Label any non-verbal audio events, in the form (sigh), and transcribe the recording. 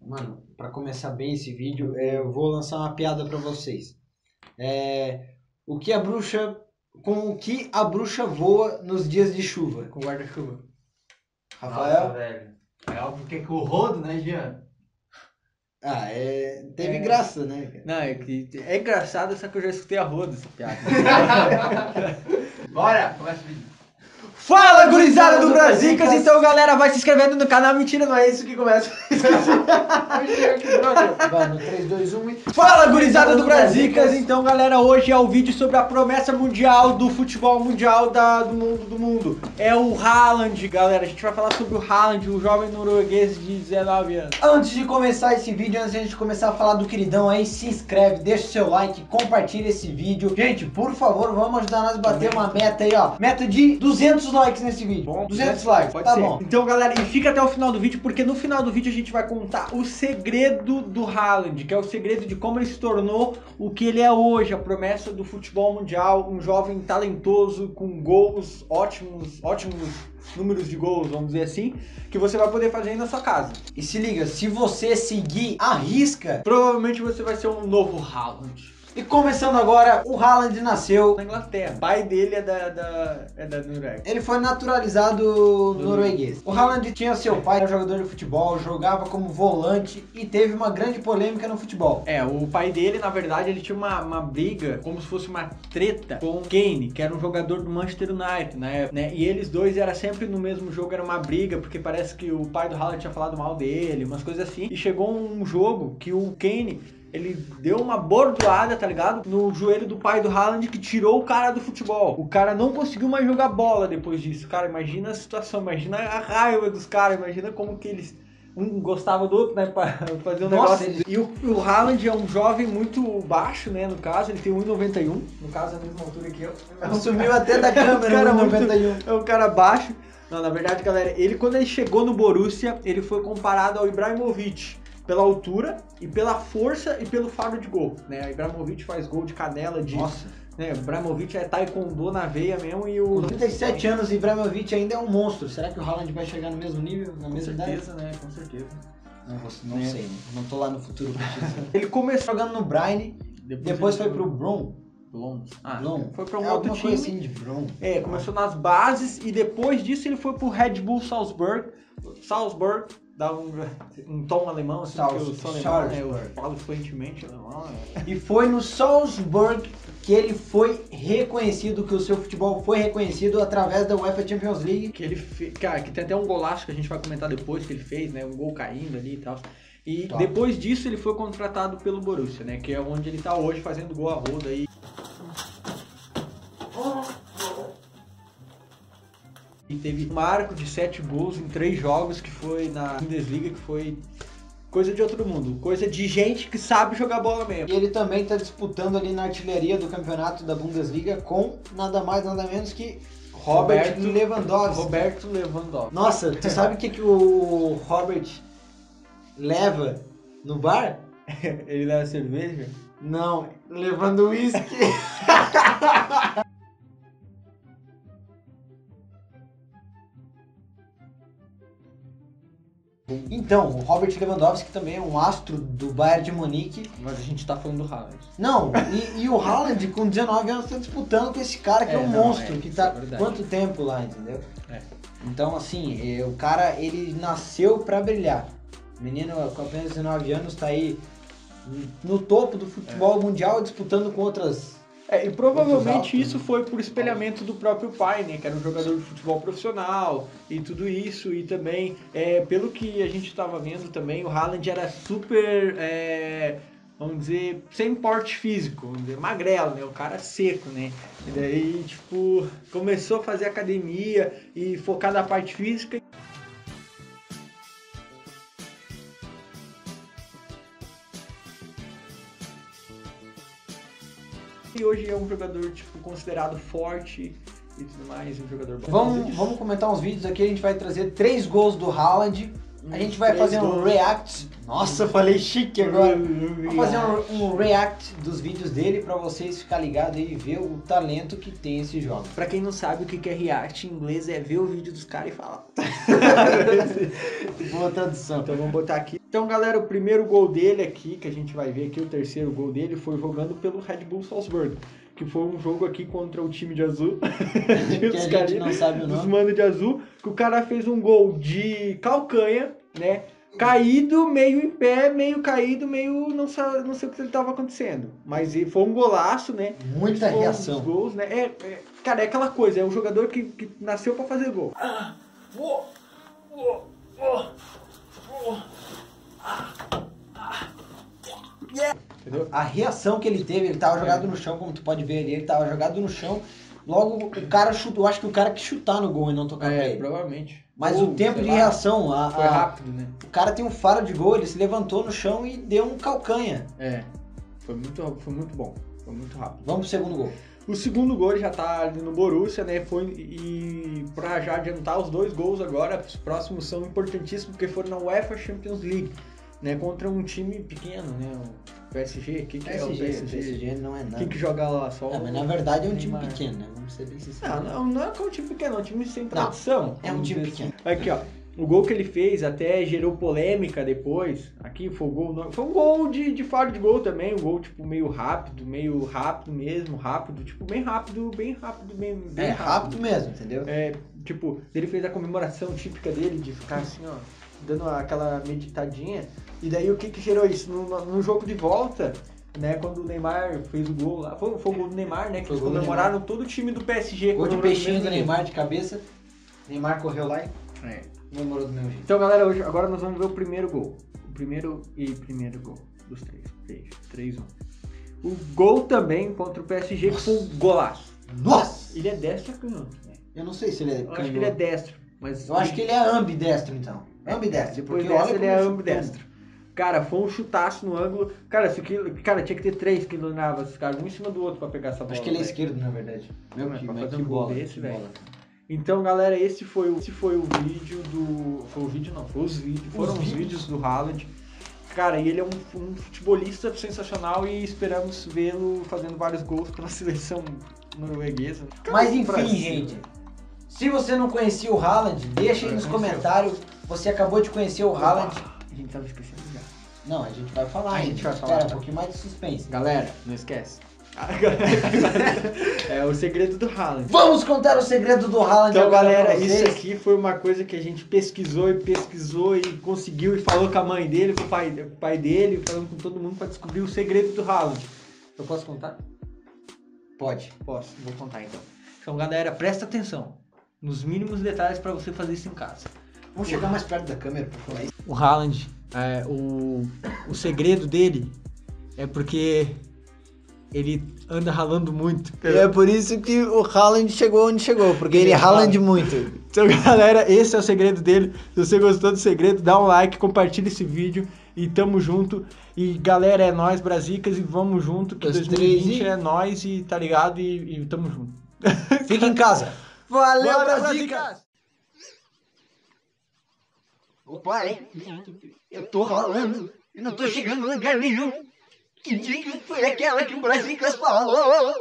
Mano, pra começar bem esse vídeo, é, eu vou lançar uma piada pra vocês. É, o que a bruxa. Com o que a bruxa voa nos dias de chuva? Com guarda-chuva. Rafael? Nossa, velho. É óbvio que é com o rodo, né, Jean? Ah, é. Teve É. graça, né? cara? Não, é que é engraçado, só que eu já escutei a roda essa piada. (laughs) Bora, começa o vídeo. Fala, gurizada do Brasicas! Então, galera, vai se inscrevendo no canal. Mentira, não é isso que começa. Vai no 3, 2, 1 e. Fala, gurizada do Brasicas! Então, galera, hoje é o vídeo sobre a promessa mundial do futebol mundial da, do mundo do mundo. É o Haaland, galera. A gente vai falar sobre o Haaland, o jovem norueguês de 19 anos. Antes de começar esse vídeo, antes de a gente começar a falar do queridão aí, se inscreve, deixa o seu like, compartilha esse vídeo. Gente, por favor, vamos ajudar nós a bater uma meta aí, ó. Meta de 200 likes nesse vídeo. 200 likes, Pode tá ser. bom. Então, galera, e fica até o final do vídeo, porque no final do vídeo a gente vai contar o segredo do Haaland, que é o segredo de como ele se tornou o que ele é hoje, a promessa do futebol mundial, um jovem talentoso com gols ótimos, ótimos números de gols, vamos dizer assim, que você vai poder fazer aí na sua casa. E se liga, se você seguir a risca. Provavelmente você vai ser um novo Haaland. E começando agora, o Haaland nasceu. Na Inglaterra. O pai dele é da, da, é da Noruega. Ele foi naturalizado norueguês. O Haaland tinha seu pai, era jogador de futebol, jogava como volante e teve uma grande polêmica no futebol. É, o pai dele, na verdade, ele tinha uma, uma briga, como se fosse uma treta com o Kane, que era um jogador do Manchester United na época, né? E eles dois era sempre no mesmo jogo, era uma briga, porque parece que o pai do Haaland tinha falado mal dele, umas coisas assim. E chegou um jogo que o Kane ele deu uma bordoada, tá ligado? No joelho do pai do Haaland que tirou o cara do futebol. O cara não conseguiu mais jogar bola depois disso. Cara, imagina a situação, imagina a raiva dos caras, imagina como que eles um gostava do outro, né, pra (laughs) fazer um Nossa, negócio. E o, o Haaland é um jovem muito baixo, né, no caso, ele tem 1,91, no caso a mesma altura que eu. Sumiu até da (laughs) câmera Cara, no muito- 91. É um cara baixo. Não, na verdade, galera, ele quando ele chegou no Borussia, ele foi comparado ao Ibrahimovic pela altura e pela força e pelo faro de gol, né? Ibrahimovic faz gol de canela de, Nossa. né? Ibrahimovic é taekwondo na veia mesmo e o Com 37 anos, Ibrahimovic ainda é um monstro. Será que o Haaland vai chegar no mesmo nível, na com mesma idade? certeza, né? Com certeza. Não, não É. sei, né? não tô lá no futuro. (laughs) Ele começou Jogando no Brian, depois foi ele pro Brum. Blom. Ah, foi pra um é outro time. assim de Brum. É, começou nas bases e depois disso ele foi pro Red Bull Salzburg. Salzburg, dá um, um tom alemão, assim, porque eu sou alemão, né? Eu falo fluentemente alemão. é. E foi no Salzburg que ele foi reconhecido, que o seu futebol foi reconhecido através da UEFA Champions League. Que ele fez, cara, que tem até um golaço que a gente vai comentar depois que ele fez, né? Um gol caindo ali e tal. E Top. depois disso ele foi contratado pelo Borussia, né? Que é onde ele tá hoje fazendo gol a roda aí. E teve um marco de sete gols em três jogos que foi na Bundesliga, que foi coisa de outro mundo. Coisa de gente que sabe jogar bola mesmo. E ele também está disputando ali na artilharia do campeonato da Bundesliga com nada mais, nada menos que Robert Roberto- Lewandowski. Roberto Lewandowski. Nossa, tu sabe o que, que o Robert leva no bar? (laughs) Ele leva cerveja? Não, levando uísque. (laughs) Então, o Robert Lewandowski também é um astro do Bayern de Munique. Mas a gente tá falando do Haaland. Não, e, e o Haaland com 19 anos está disputando com esse cara que é, É, um não, monstro, é, que tá é quanto tempo lá, entendeu? É. Então, assim, é, o cara, ele nasceu pra brilhar. Menino com apenas 19 anos tá aí no topo do futebol mundial disputando com outras. É, e provavelmente isso foi por espelhamento do próprio pai, né? Que era um jogador de futebol profissional e tudo isso. E também, é, pelo que a gente estava vendo também, o Haaland era super, é, vamos dizer, sem porte físico, vamos dizer, magrelo, né? O cara seco, né? E daí, tipo, começou a fazer academia e focar na parte física. E hoje é um jogador, tipo, considerado forte e tudo mais, um jogador bom. Vamos, vamos comentar uns vídeos aqui, a gente vai trazer três gols do Haaland. A gente vai Três fazer um react Nossa, falei chique agora. Vamos fazer um, um react dos vídeos dele pra vocês ficar ligados aí e ver o talento que tem esse jogo. Pra quem não sabe o que que é react em inglês, é ver o vídeo dos caras e falar. (laughs) Boa tradução. Então vamos botar aqui. Então, galera, o primeiro gol dele aqui, que a gente vai ver aqui, o terceiro gol dele, foi jogando pelo Red Bull Salzburg. Que foi um jogo aqui contra o time de azul. (laughs) (laughs) que a Os gente carinha- não sabe o Os nome. manos de azul. Que o cara fez um gol de calcanha, né? Caído, meio em pé, meio caído, meio. Não, sa- não sei o que estava acontecendo. Mas foi um golaço, né? Muita Foi um reação. dos gols, né? É, é- cara, é aquela coisa, é um jogador que, que nasceu pra fazer gol. Entendeu? A reação que ele teve, ele tava jogado no chão, como tu pode ver ali, ele tava jogado no chão. Logo, o cara chutou, eu acho que o cara que chutar no gol e não tocar É, ele. provavelmente. Mas Ou, o tempo sei de lá, reação, a- Foi a- rápido, né? o cara tem um faro de gol, ele se levantou no chão e deu um calcanha. É. Foi muito, foi muito bom. Foi muito rápido. Vamos pro segundo gol. O segundo gol ele já tá ali no Borussia, né? Foi e pra já adiantar os dois gols agora, os próximos são importantíssimos porque foram na UEFA Champions League, né? Contra um time pequeno, né? O PSG, o que, que é o PSG, PSG? PSG não é nada. Quem que joga lá só? É, o- mas na verdade é um time Neymar. pequeno, né? Vamos ser bem sinceros. Não, não, não é que é um time pequeno, é um time sem tradição. é um time assim. pequeno. Aqui, ó. O gol que ele fez até gerou polêmica depois. Aqui foi o gol. não- Foi um gol de, de faro de gol também. Um gol, tipo, meio rápido, meio rápido mesmo, rápido, tipo, bem rápido, bem rápido, bem, bem É rápido mesmo, entendeu? É, tipo, ele fez a comemoração típica dele de ficar assim, ó, dando aquela meditadinha. E daí o que que gerou isso? No, no- jogo de volta, né, quando o Neymar fez o gol lá, foi, foi o gol do Neymar, né, que Foi eles comemoraram todo o time do PSG. Gol de peixinho do. Neymar de cabeça. Neymar correu lá e É. comemorou do mesmo jeito. Então, galera, hoje, agora nós vamos ver o primeiro gol. O primeiro e primeiro gol dos três. Três, três, um. O gol também contra o PSG que foi um golaço. Nossa! Ele é destro ou canhoto? né? Eu não sei se ele é Eu acho que ele é destro. Mas Eu acho que ele é ambidestro, então. Ambidestro. Depois porque dessa ele é ambidestro. Cara, foi um chutaço no ângulo. Cara, se aquilo, cara tinha que ter três que iluminavam esses caras, um em cima do outro pra pegar essa bola. Acho que ele é esquerdo, na verdade. Meu que, pra fazer um gol bola. desse, velho. Então, galera, esse foi o, esse foi o vídeo do. Foi o vídeo não, foi os vídeos. Foram os vídeos. vídeos do Haaland. Cara, e ele é um, um futebolista sensacional e esperamos vê-lo fazendo vários gols pela (laughs) seleção norueguesa. Mas enfim, gente. Se você não conhecia o Haaland, deixa aí nos comentários. Você acabou de conhecer o Haaland. A gente tava esquecendo já. Não, a gente vai falar A gente vai falar, Espera, um pouquinho mais de suspense. Galera, não esquece. (laughs) é o segredo do Haaland. Vamos contar o segredo do Haaland Então, galera, isso aqui foi uma coisa que a gente pesquisou e pesquisou e conseguiu e falou com a mãe dele, com o pai, com o pai dele, falando com todo mundo pra descobrir o segredo do Haaland. Eu posso contar? Pode. Posso, vou contar então. Então, galera, presta atenção nos mínimos detalhes pra você fazer isso em casa. Vamos chegar mais perto da câmera pra falar isso. O Haaland, é, o, o segredo dele é porque ele anda ralando muito. E é por isso que o Haaland chegou onde chegou, porque ele Ele Haaland muito. Então, (laughs) galera, esse é o segredo dele. Se você gostou do segredo, dá um like, compartilha esse vídeo e tamo junto. E galera, é nós, Brasicas, e vamos junto, que Os 2020 três e- é nós e tá ligado? E, e tamo junto. Fica em casa. (laughs) Valeu, Bora, Brasicas! Opa, hein? Eu tô rolando e não tô chegando em lugar nenhum. Que dica foi aquela que o Brasicas falou?